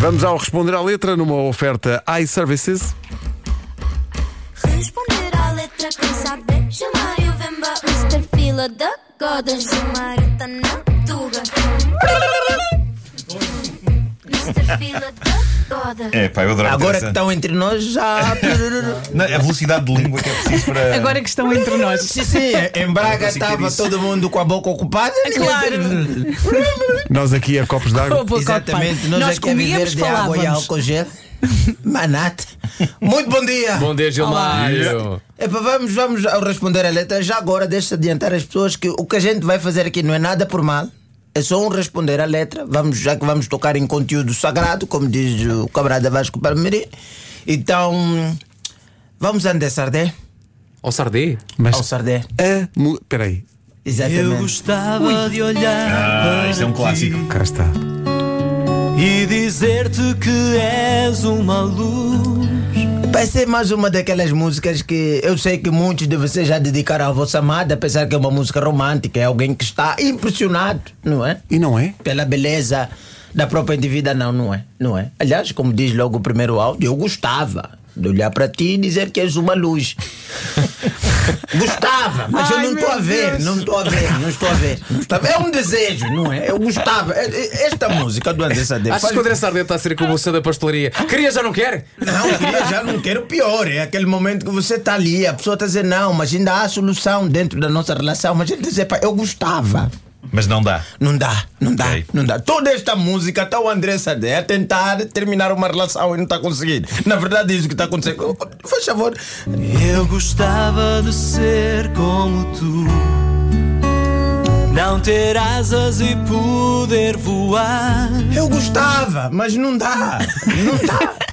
Vamos ao responder à letra numa oferta iServices. Responder à letra quem sabe Chamar o Vemba Mr. Fila da Goda Chamar na Tuga Mr. Fila da Goda É, pá, eu adoro Agora essa- que estão entre nós, já. Não, a velocidade de língua que é preciso para. Agora que estão entre nós. sim, sim, em Braga estava todo mundo com a boca ocupada. Claro. Nós aqui a copos d'água. Exatamente, nós, Nós aqui a viver de água e álcool gel. Manate. Muito bom dia. Bom dia, Gilmário. Epa, vamos, vamos ao responder a letra. Já agora, deixa adiantar as pessoas que o que a gente vai fazer aqui não é nada por mal. É só um responder a letra. Vamos, já que vamos tocar em conteúdo sagrado, como diz o camarada Vasco Palmeirim. Então, vamos andar Sardé. Ao Sardê? Mas Ao Sardé. a. mu- Peraí, Exatamente. gostava de olhar Ah, isto é um clássico. cá está. e dizer-te que és uma luz. Vai ser mais uma daquelas músicas que eu sei que muitos de vocês já dedicaram à vossa amada, apesar que é uma música romântica, é alguém que está impressionado, não é? E não é? Pela beleza da própria indivídua, não, não é? Não é? Aliás, como diz logo o primeiro áudio, eu gostava de olhar para ti e dizer que és uma luz. gostava, mas eu Ai, não estou a meu ver, Deus. não estou a ver, não estou a ver. Não estou a ver. É um desejo, não é? Eu gostava. É- é- Esta música do André Sade Achas faz- que o André Sardê está a ser como o da pastelaria? Queria, já não quer? não, queria já não quero pior. É aquele momento que você está ali, a pessoa está dizendo, não, mas ainda há solução dentro da nossa relação. Mas ele dizer, pá, eu gostava. Mas não dá. Não dá, não dá, Ok. não dá. Toda esta música está o André Sade a tentar terminar uma relação e não está conseguindo. Na verdade, é isso que está acontecendo. Faz favor. Eu gostava de ser como tu. Não ter asas e poder voar. Eu gostava, mas não dá. Não dá.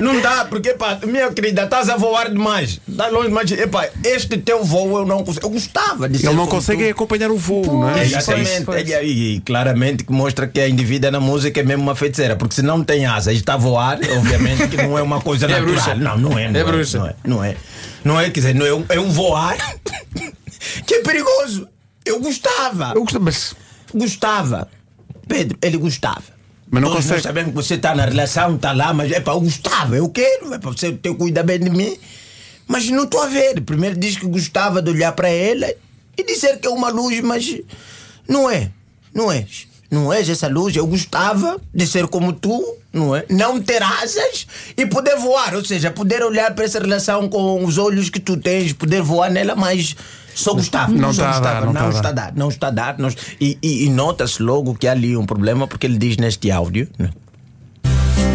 Não dá, porque, pá, minha querida, estás a voar demais. Está longe demais. Epá, este teu voo eu não consigo. Eu gostava de ser Ele não consegue tu. acompanhar o voo, não é? Exatamente. E, e- e claramente que mostra que a indivídua na música é mesmo uma feiticeira, porque se não tem asas e está a voar, obviamente que não é uma coisa É natural. bruxa. Não, não é. Não É bruxa. Não é, não é. Não é, quer dizer, não é, um, é um voar que é perigoso. Eu gostava. Eu gosto, mas. Gostava. Pedro, ele gostava. Mas não Todos consegue. Nós sabemos que você está na relação, está lá, mas é para eu gostava, eu quero, é para você ter cuida bem de mim. Mas não estou a ver. Primeiro diz que gostava de olhar para ela e dizer que é uma luz, mas não é. Não és. Não és essa luz. Eu gostava de ser como tu, não é? Não ter asas e poder voar. Ou seja, poder olhar para essa relação com os olhos que tu tens, poder voar nela, mas só gostava. Não só tá a dar, não tá está a dar. Não está a dar. Não... E, e- e nota-se logo que há ali um problema, porque ele diz neste áudio. né?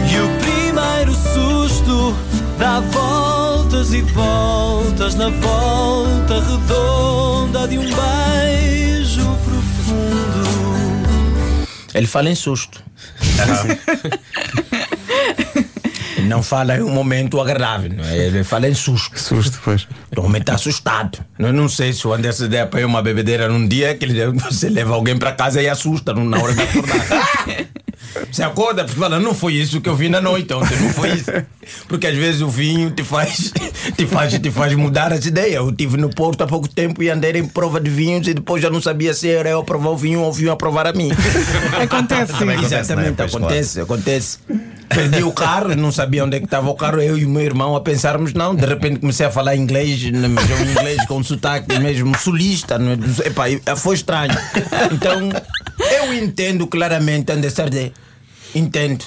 E o primeiro susto dá voltas e voltas na volta redonda de um beijo Ele fala em susto. Não fala em um momento agradável, é? ele fala em susto. Susto, pois. O homem está assustado. Eu não sei se o Anderson der para uma bebedeira num dia que ele, você leva alguém para casa e assusta na hora de acordar. Você acorda porque fala, não foi isso que eu vi na noite ontem, não foi isso. Porque às vezes o vinho te faz, te faz, te faz mudar as ideias. Eu estive no Porto há pouco tempo e andei em prova de vinhos e depois já não sabia se era eu a provar o vinho ou o vinho a provar a mim. Acontece. Também acontece, Exatamente, não é? Pois, acontece, acontece. Perdi o carro, não sabia onde é que estava o carro, eu e o meu irmão a pensarmos, não, de repente comecei a falar inglês, mas é um inglês com sotaque mesmo sulista, não é? Epá, foi estranho. Então, eu entendo claramente André Sardé, entendo.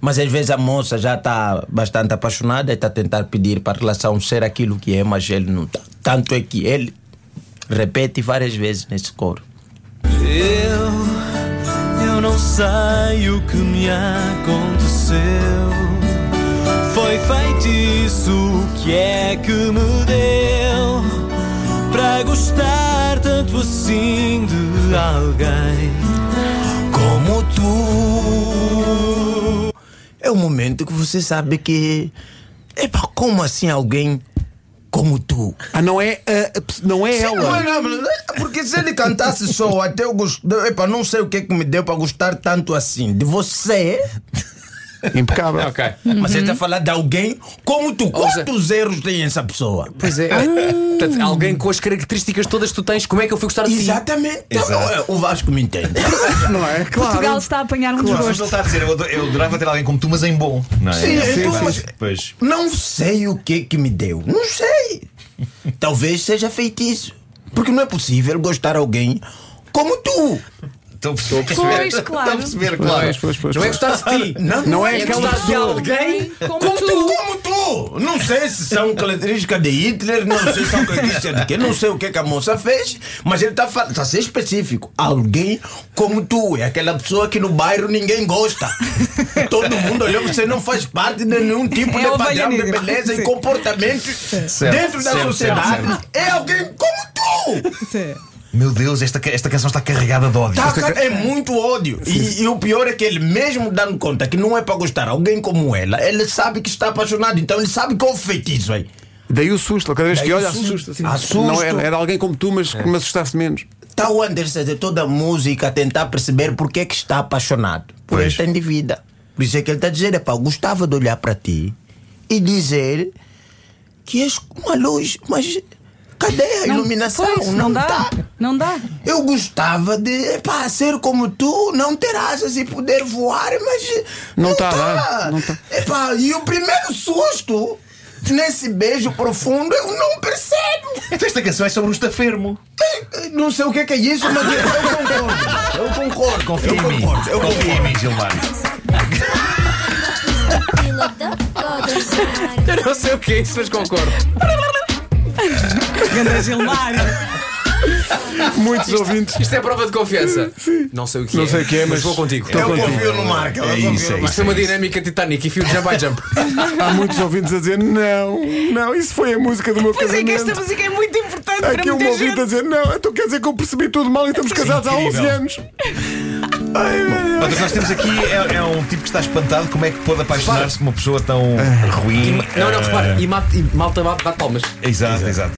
Mas às vezes a moça já está bastante apaixonada e está a tentar pedir para a relação ser aquilo que é, mas ele não está. Tanto é que ele repete várias vezes nesse coro. Eu, eu não sei o que me aconteceu. Foi feitiço, que é que me deu para gostar tanto assim de alguém É o momento que você sabe que. Epá, como assim alguém como tu? Ah, não é, pe- não é Não, ela. não, não, porque se ele cantasse só até eu gostar. Epá, não sei o que é que me deu para gostar tanto assim de você. Impecável. Ok. Mas ele está a falar de alguém como tu. seja- Quantos erros tem essa pessoa? Pois é. Portanto, alguém com as características todas que tu tens, como é que eu fui gostar de ti? Exatamente. Então, o Vasco me entende. Não é? Claro. Portugal está a apanhar um Mas ele desgosto. está a dizer, eu, ado- eu adorava ter alguém como tu, mas em bom. Não é? Sim, então, pois, mas- pois. Não sei o que que me deu. Não sei. Talvez seja feitiço. Porque não é possível gostar de alguém como tu. Estou a perceber. Pois, claro. Estou a perceber, claro. Pois, pois, pois, Não é gostar de ti. Não, Não é É gostar de alguém Como, Como tu. tu, como tu! Não sei se são características de Hitler, não sei se são características de quê, não sei o que, que a moça fez, mas ele está falando, está a ser específico. Alguém como tu, é aquela pessoa que no bairro ninguém gosta. Todo mundo olhou, você não faz parte de nenhum tipo É de padrão de beleza Sim. e comportamento dentro da certo, sociedade. É alguém como tu! Sim. Meu Deus, esta, esta canção está carregada de ódio. Tá, cara, é muito ódio. E, e o pior é que ele, mesmo dando conta que não é para gostar alguém como ela, ele sabe que está apaixonado, então ele sabe que é o feitiço aí. Daí o susto, cada vez Daí que olha, susto. assusta. assim. Assusto. Não era, era alguém como tu, mas que me assustasse menos. Está o Anderson de toda a música a tentar perceber porque é que está apaixonado por Pois. esta indivídua. Por isso é que ele está a dizer: eu gostava de olhar para ti e dizer que és uma luz, mas cadê a iluminação? Pois, não dá. tá. Não dá. Eu gostava de epá, ser como tu, não ter asas e poder voar, mas. Não tá a tá. dar, não tá. Epá, e o primeiro susto nesse beijo profundo eu não percebo. Então esta canção é sobre o estafermo. Não sei o que é, que é isso, mas eu, concordo. Eu concordo. Confia em mim. concordo. Eu Confia em mim, Gilmar. Eu não sei o que é isso, mas concordo. Ganda Gilmar. Muitos ouvintes. Isto é prova de confiança. Não sei o que Não é. sei o que é, mas vou contigo. estou Eu contigo. confio no Marco. eu É confio isso, no é Marco. Isto é uma dinâmica Titanic e fio de jump by jump. Há muitos ouvintes a dizer: não, não, isso foi a música do meu Pois é que esta música é muito importante Há para aqui um muita ouvinte a dizer: não, então quer dizer que eu percebi tudo mal e estamos casados há 11 incrível. anos. Ai, nós temos aqui é, é um tipo que está espantado. Como é que pode apaixonar-se por uma pessoa tão ruim? Não, não, repara. E, mate, e malta bate, bate palmas. Exato, exato.